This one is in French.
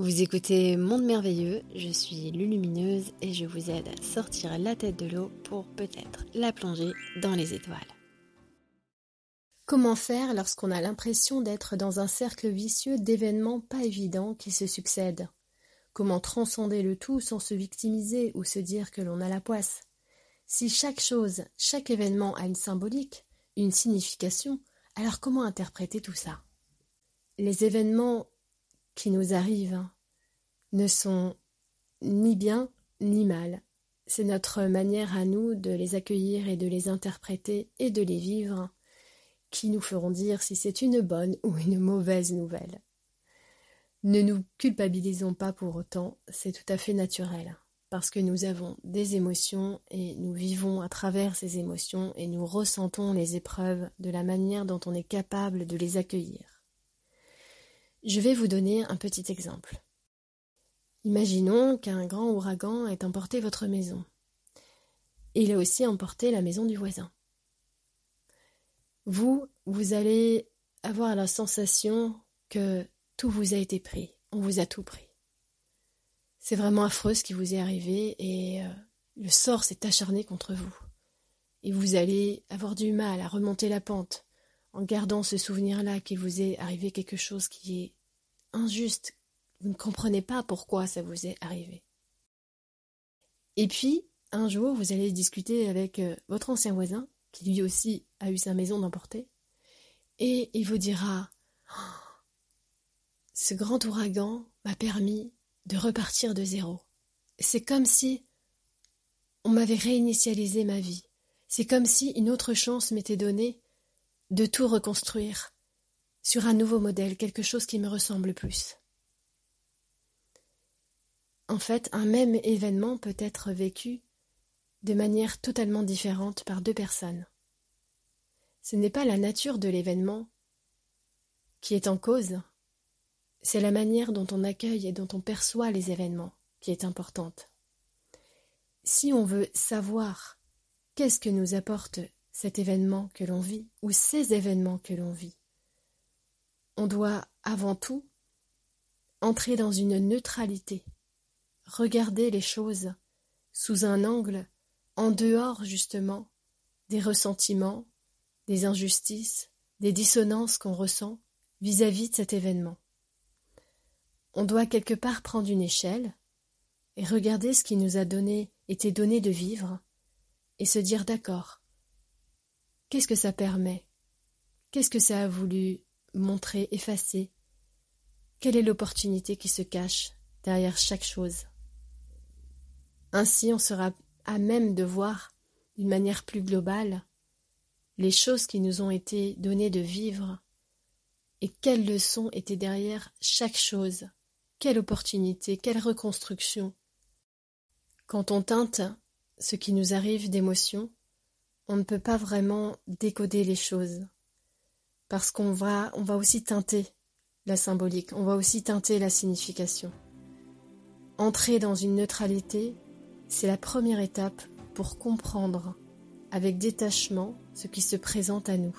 Vous écoutez Monde Merveilleux, je suis Lulumineuse et je vous aide à sortir la tête de l'eau pour peut-être la plonger dans les étoiles. Comment faire lorsqu'on a l'impression d'être dans un cercle vicieux d'événements pas évidents qui se succèdent? Comment transcender le tout sans se victimiser ou se dire que l'on a la poisse? Si chaque chose, chaque événement a une symbolique, une signification, alors comment interpréter tout ça? Les événements qui nous arrivent ne sont ni bien ni mal. C'est notre manière à nous de les accueillir et de les interpréter et de les vivre qui nous feront dire si c'est une bonne ou une mauvaise nouvelle. Ne nous culpabilisons pas pour autant, c'est tout à fait naturel, parce que nous avons des émotions et nous vivons à travers ces émotions et nous ressentons les épreuves de la manière dont on est capable de les accueillir. Je vais vous donner un petit exemple. Imaginons qu'un grand ouragan ait emporté votre maison. Il a aussi emporté la maison du voisin. Vous, vous allez avoir la sensation que tout vous a été pris, on vous a tout pris. C'est vraiment affreux ce qui vous est arrivé et euh, le sort s'est acharné contre vous. Et vous allez avoir du mal à remonter la pente en gardant ce souvenir-là qu'il vous est arrivé quelque chose qui est injuste. Vous ne comprenez pas pourquoi ça vous est arrivé. Et puis, un jour, vous allez discuter avec euh, votre ancien voisin, qui lui aussi a eu sa maison d'emporter, et il vous dira Ce grand ouragan m'a permis de repartir de zéro. C'est comme si on m'avait réinitialisé ma vie. C'est comme si une autre chance m'était donnée de tout reconstruire sur un nouveau modèle, quelque chose qui me ressemble plus. En fait, un même événement peut être vécu de manière totalement différente par deux personnes. Ce n'est pas la nature de l'événement qui est en cause, c'est la manière dont on accueille et dont on perçoit les événements qui est importante. Si on veut savoir qu'est-ce que nous apporte cet événement que l'on vit ou ces événements que l'on vit, on doit avant tout entrer dans une neutralité, regarder les choses sous un angle en dehors justement des ressentiments, des injustices, des dissonances qu'on ressent vis-à-vis de cet événement. On doit quelque part prendre une échelle et regarder ce qui nous a donné, été donné de vivre, et se dire d'accord. Qu'est-ce que ça permet? Qu'est-ce que ça a voulu montrer, effacer. Quelle est l'opportunité qui se cache derrière chaque chose? Ainsi on sera à même de voir d'une manière plus globale les choses qui nous ont été données de vivre et quelles leçons étaient derrière chaque chose, quelle opportunité, quelle reconstruction. Quand on teinte ce qui nous arrive d'émotion, on ne peut pas vraiment décoder les choses parce qu'on va, on va aussi teinter la symbolique, on va aussi teinter la signification. Entrer dans une neutralité, c'est la première étape pour comprendre avec détachement ce qui se présente à nous.